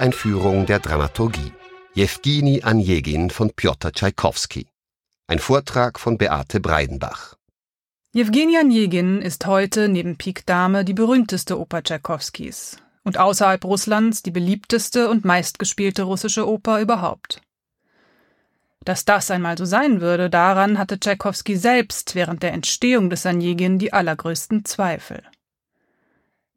Kurzeinführung der Dramaturgie. Jewgeni Anjegin von Piotr Tschaikowski. Ein Vortrag von Beate Breidenbach. Jewgeni Anjegin ist heute neben Pik Dame die berühmteste Oper Tschaikowskis und außerhalb Russlands die beliebteste und meistgespielte russische Oper überhaupt. Dass das einmal so sein würde, daran hatte Tschaikowski selbst während der Entstehung des Anjegin die allergrößten Zweifel.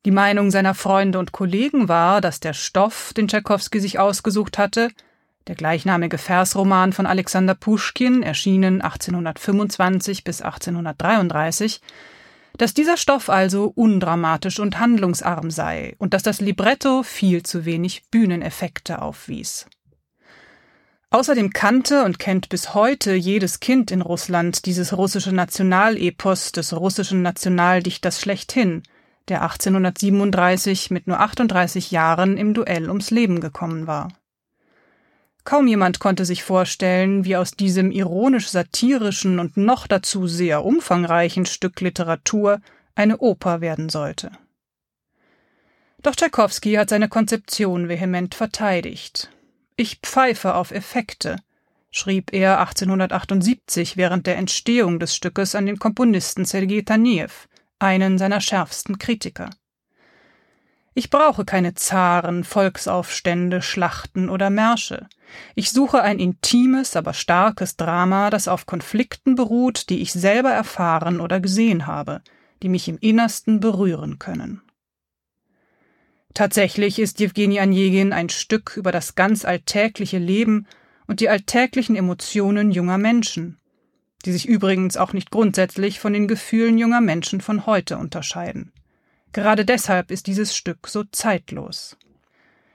Die Meinung seiner Freunde und Kollegen war, dass der Stoff, den Tschaikowski sich ausgesucht hatte, der gleichnamige Versroman von Alexander Puschkin, erschienen 1825 bis 1833, dass dieser Stoff also undramatisch und handlungsarm sei und dass das Libretto viel zu wenig Bühneneffekte aufwies. Außerdem kannte und kennt bis heute jedes Kind in Russland dieses russische Nationalepos des russischen Nationaldichters schlechthin, der 1837 mit nur 38 Jahren im Duell ums Leben gekommen war. Kaum jemand konnte sich vorstellen, wie aus diesem ironisch-satirischen und noch dazu sehr umfangreichen Stück Literatur eine Oper werden sollte. Doch Tschaikowski hat seine Konzeption vehement verteidigt. Ich pfeife auf Effekte, schrieb er 1878 während der Entstehung des Stückes an den Komponisten Sergei Taniew, einen seiner schärfsten Kritiker. Ich brauche keine Zaren, Volksaufstände, Schlachten oder Märsche. Ich suche ein intimes, aber starkes Drama, das auf Konflikten beruht, die ich selber erfahren oder gesehen habe, die mich im Innersten berühren können. Tatsächlich ist Jewgeni Anjegin ein Stück über das ganz alltägliche Leben und die alltäglichen Emotionen junger Menschen, die sich übrigens auch nicht grundsätzlich von den Gefühlen junger Menschen von heute unterscheiden. Gerade deshalb ist dieses Stück so zeitlos.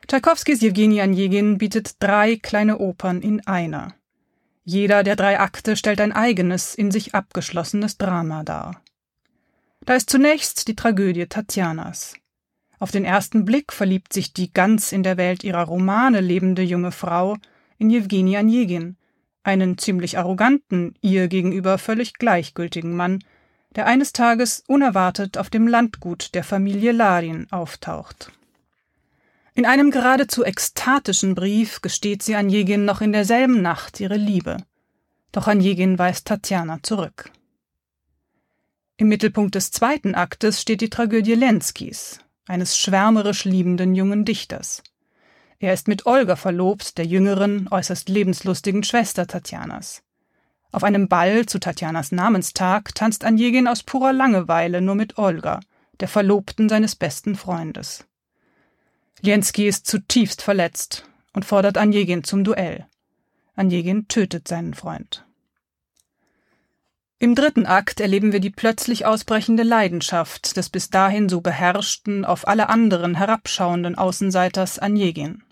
Tschaikowskis Jewgeni Anjegin bietet drei kleine Opern in einer. Jeder der drei Akte stellt ein eigenes, in sich abgeschlossenes Drama dar. Da ist zunächst die Tragödie Tatjanas. Auf den ersten Blick verliebt sich die ganz in der Welt ihrer Romane lebende junge Frau in Jewgeni Anjegin, einen ziemlich arroganten, ihr gegenüber völlig gleichgültigen Mann, der eines Tages unerwartet auf dem Landgut der Familie Larin auftaucht. In einem geradezu ekstatischen Brief gesteht sie Anjegin noch in derselben Nacht ihre Liebe. Doch Anjegin weist Tatjana zurück. Im Mittelpunkt des zweiten Aktes steht die Tragödie Lenskis, eines schwärmerisch liebenden jungen Dichters. Er ist mit Olga verlobt, der jüngeren, äußerst lebenslustigen Schwester Tatjanas. Auf einem Ball zu Tatjanas Namenstag tanzt Anjegin aus purer Langeweile nur mit Olga, der Verlobten seines besten Freundes. Lienski ist zutiefst verletzt und fordert Anjegin zum Duell. Anjegin tötet seinen Freund. Im dritten Akt erleben wir die plötzlich ausbrechende Leidenschaft des bis dahin so beherrschten, auf alle anderen herabschauenden Außenseiters Anjegin.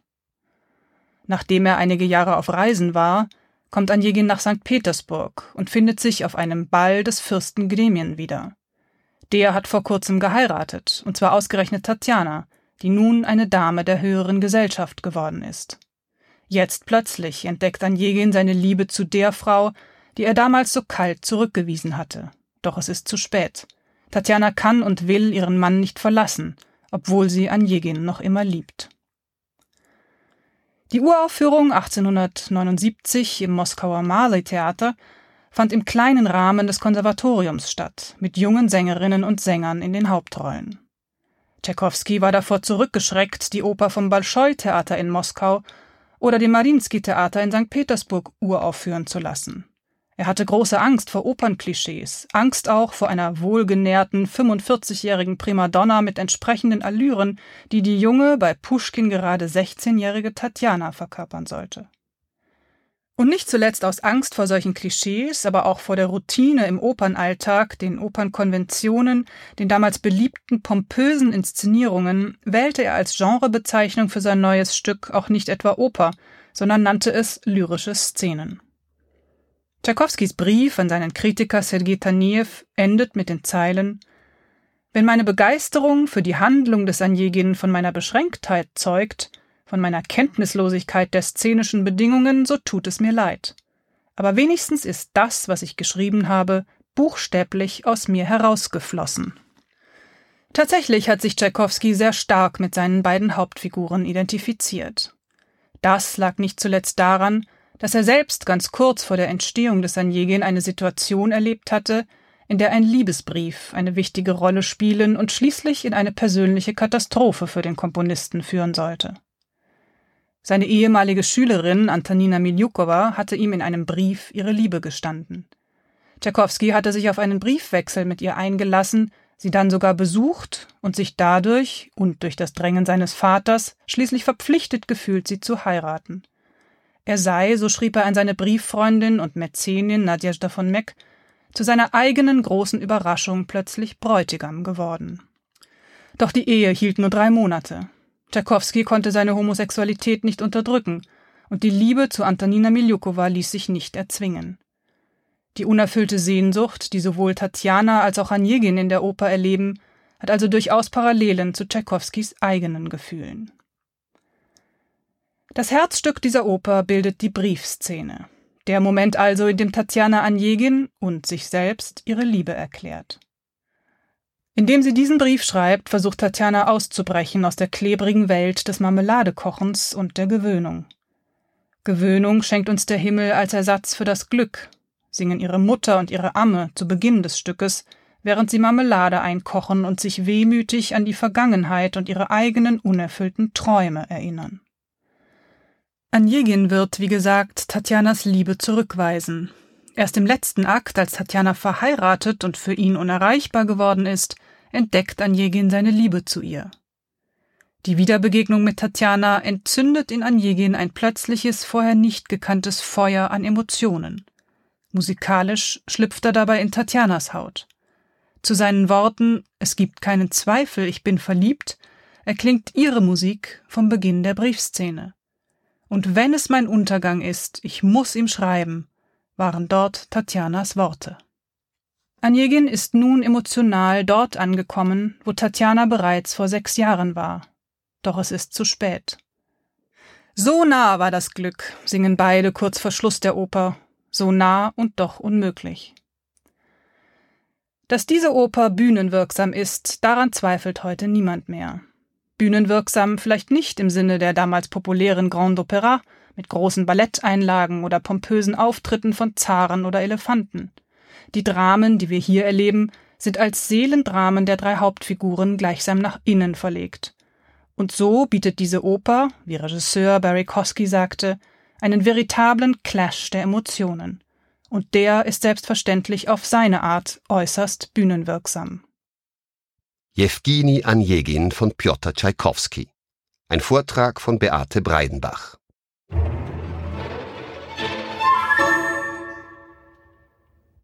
Nachdem er einige Jahre auf Reisen war, kommt Anjegin nach St. Petersburg und findet sich auf einem Ball des Fürsten Gremien wieder. Der hat vor kurzem geheiratet, und zwar ausgerechnet Tatjana, die nun eine Dame der höheren Gesellschaft geworden ist. Jetzt plötzlich entdeckt Anjegin seine Liebe zu der Frau, die er damals so kalt zurückgewiesen hatte. Doch es ist zu spät. Tatjana kann und will ihren Mann nicht verlassen, obwohl sie Anjegin noch immer liebt. Die Uraufführung 1879 im Moskauer Marley-Theater fand im kleinen Rahmen des Konservatoriums statt, mit jungen Sängerinnen und Sängern in den Hauptrollen. Tschaikowski war davor zurückgeschreckt, die Oper vom Bolschoi-Theater in Moskau oder dem Marinsky-Theater in St. Petersburg uraufführen zu lassen. Er hatte große Angst vor Opernklischees, Angst auch vor einer wohlgenährten 45-jährigen Primadonna mit entsprechenden Allüren, die die junge, bei Puschkin gerade 16-jährige Tatjana verkörpern sollte. Und nicht zuletzt aus Angst vor solchen Klischees, aber auch vor der Routine im Opernalltag, den Opernkonventionen, den damals beliebten pompösen Inszenierungen, wählte er als Genrebezeichnung für sein neues Stück auch nicht etwa Oper, sondern nannte es lyrische Szenen. Tschaikowskis Brief an seinen Kritiker Sergei Taniew endet mit den Zeilen Wenn meine Begeisterung für die Handlung des Anjegin von meiner Beschränktheit zeugt, von meiner Kenntnislosigkeit der szenischen Bedingungen, so tut es mir leid. Aber wenigstens ist das, was ich geschrieben habe, buchstäblich aus mir herausgeflossen. Tatsächlich hat sich Tschaikowski sehr stark mit seinen beiden Hauptfiguren identifiziert. Das lag nicht zuletzt daran, dass er selbst ganz kurz vor der Entstehung des Anjegin eine Situation erlebt hatte, in der ein Liebesbrief eine wichtige Rolle spielen und schließlich in eine persönliche Katastrophe für den Komponisten führen sollte. Seine ehemalige Schülerin Antonina Miljukowa hatte ihm in einem Brief ihre Liebe gestanden. Tschaikowski hatte sich auf einen Briefwechsel mit ihr eingelassen, sie dann sogar besucht und sich dadurch und durch das Drängen seines Vaters schließlich verpflichtet gefühlt, sie zu heiraten. Er sei, so schrieb er an seine Brieffreundin und Mäzenin Nadjezda von Meck, zu seiner eigenen großen Überraschung plötzlich Bräutigam geworden. Doch die Ehe hielt nur drei Monate. Tschaikowski konnte seine Homosexualität nicht unterdrücken, und die Liebe zu Antonina Miljukowa ließ sich nicht erzwingen. Die unerfüllte Sehnsucht, die sowohl Tatjana als auch Anjegin in der Oper erleben, hat also durchaus Parallelen zu Tschaikowskis eigenen Gefühlen. Das Herzstück dieser Oper bildet die Briefszene, der Moment also, in dem Tatjana Anjegin und sich selbst ihre Liebe erklärt. Indem sie diesen Brief schreibt, versucht Tatjana auszubrechen aus der klebrigen Welt des Marmeladekochens und der Gewöhnung. Gewöhnung schenkt uns der Himmel als Ersatz für das Glück, singen ihre Mutter und ihre Amme zu Beginn des Stückes, während sie Marmelade einkochen und sich wehmütig an die Vergangenheit und ihre eigenen unerfüllten Träume erinnern. Anjegin wird, wie gesagt, Tatjanas Liebe zurückweisen. Erst im letzten Akt, als Tatjana verheiratet und für ihn unerreichbar geworden ist, entdeckt Anjegin seine Liebe zu ihr. Die Wiederbegegnung mit Tatjana entzündet in Anjegin ein plötzliches, vorher nicht gekanntes Feuer an Emotionen. Musikalisch schlüpft er dabei in Tatjanas Haut. Zu seinen Worten Es gibt keinen Zweifel, ich bin verliebt, erklingt ihre Musik vom Beginn der Briefszene. Und wenn es mein Untergang ist, ich muss ihm schreiben, waren dort Tatjanas Worte. Anjegin ist nun emotional dort angekommen, wo Tatjana bereits vor sechs Jahren war. Doch es ist zu spät. So nah war das Glück, singen beide kurz vor Schluss der Oper so nah und doch unmöglich. Dass diese Oper bühnenwirksam ist, daran zweifelt heute niemand mehr. Bühnenwirksam vielleicht nicht im Sinne der damals populären Grand Opera mit großen Balletteinlagen oder pompösen Auftritten von Zaren oder Elefanten. Die Dramen, die wir hier erleben, sind als Seelendramen der drei Hauptfiguren gleichsam nach innen verlegt. Und so bietet diese Oper, wie Regisseur Barry Kosky sagte, einen veritablen Clash der Emotionen. Und der ist selbstverständlich auf seine Art äußerst bühnenwirksam. Jewgeni Anjegin von Piotr Tschaikowski. Ein Vortrag von Beate Breidenbach.